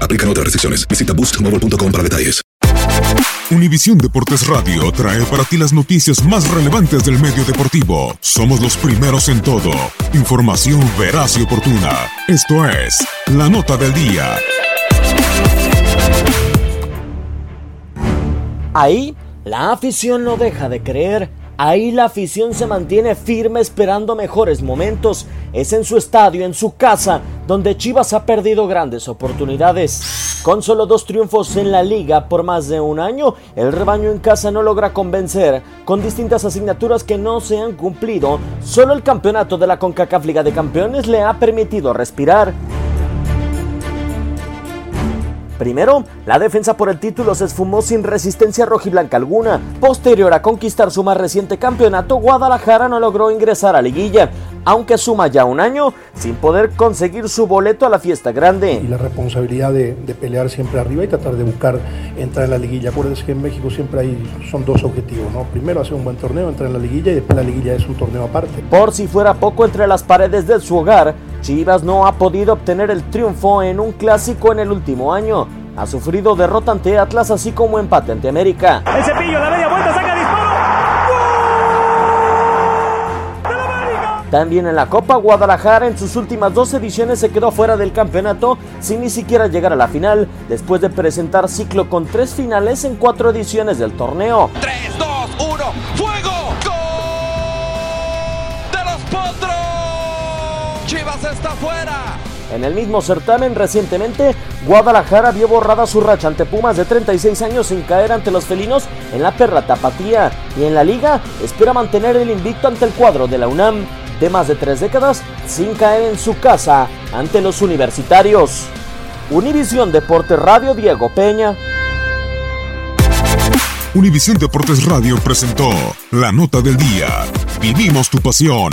Aplican otras restricciones. Visita boostmobile.com para detalles. Univisión Deportes Radio trae para ti las noticias más relevantes del medio deportivo. Somos los primeros en todo. Información veraz y oportuna. Esto es La Nota del Día. Ahí la afición no deja de creer. Ahí la afición se mantiene firme esperando mejores momentos. Es en su estadio, en su casa, donde Chivas ha perdido grandes oportunidades. Con solo dos triunfos en la liga por más de un año, el rebaño en casa no logra convencer. Con distintas asignaturas que no se han cumplido, solo el campeonato de la CONCACAF Liga de Campeones le ha permitido respirar. Primero, la defensa por el título se esfumó sin resistencia rojiblanca alguna. Posterior a conquistar su más reciente campeonato, Guadalajara no logró ingresar a liguilla, aunque suma ya un año sin poder conseguir su boleto a la fiesta grande. Y la responsabilidad de, de pelear siempre arriba y tratar de buscar entrar en la liguilla. Acuérdense que en México siempre hay, son dos objetivos, ¿no? Primero hacer un buen torneo, entrar en la liguilla y después la liguilla es un torneo aparte. Por si fuera poco entre las paredes de su hogar, Chivas no ha podido obtener el triunfo en un clásico en el último año. Ha sufrido derrota ante Atlas así como empate ante América. El cepillo, la media vuelta, saca También en la Copa Guadalajara en sus últimas dos ediciones se quedó fuera del campeonato sin ni siquiera llegar a la final, después de presentar ciclo con tres finales en cuatro ediciones del torneo. 3, 2, 1, fuego. ¡Gol! De los potros. Chivas está fuera. En el mismo certamen recientemente, Guadalajara vio borrada su racha ante Pumas de 36 años sin caer ante los felinos en la perra tapatía y en la liga espera mantener el invicto ante el cuadro de la UNAM de más de tres décadas sin caer en su casa ante los universitarios. Univisión Deportes Radio Diego Peña. Univisión Deportes Radio presentó La Nota del Día. Vivimos tu pasión.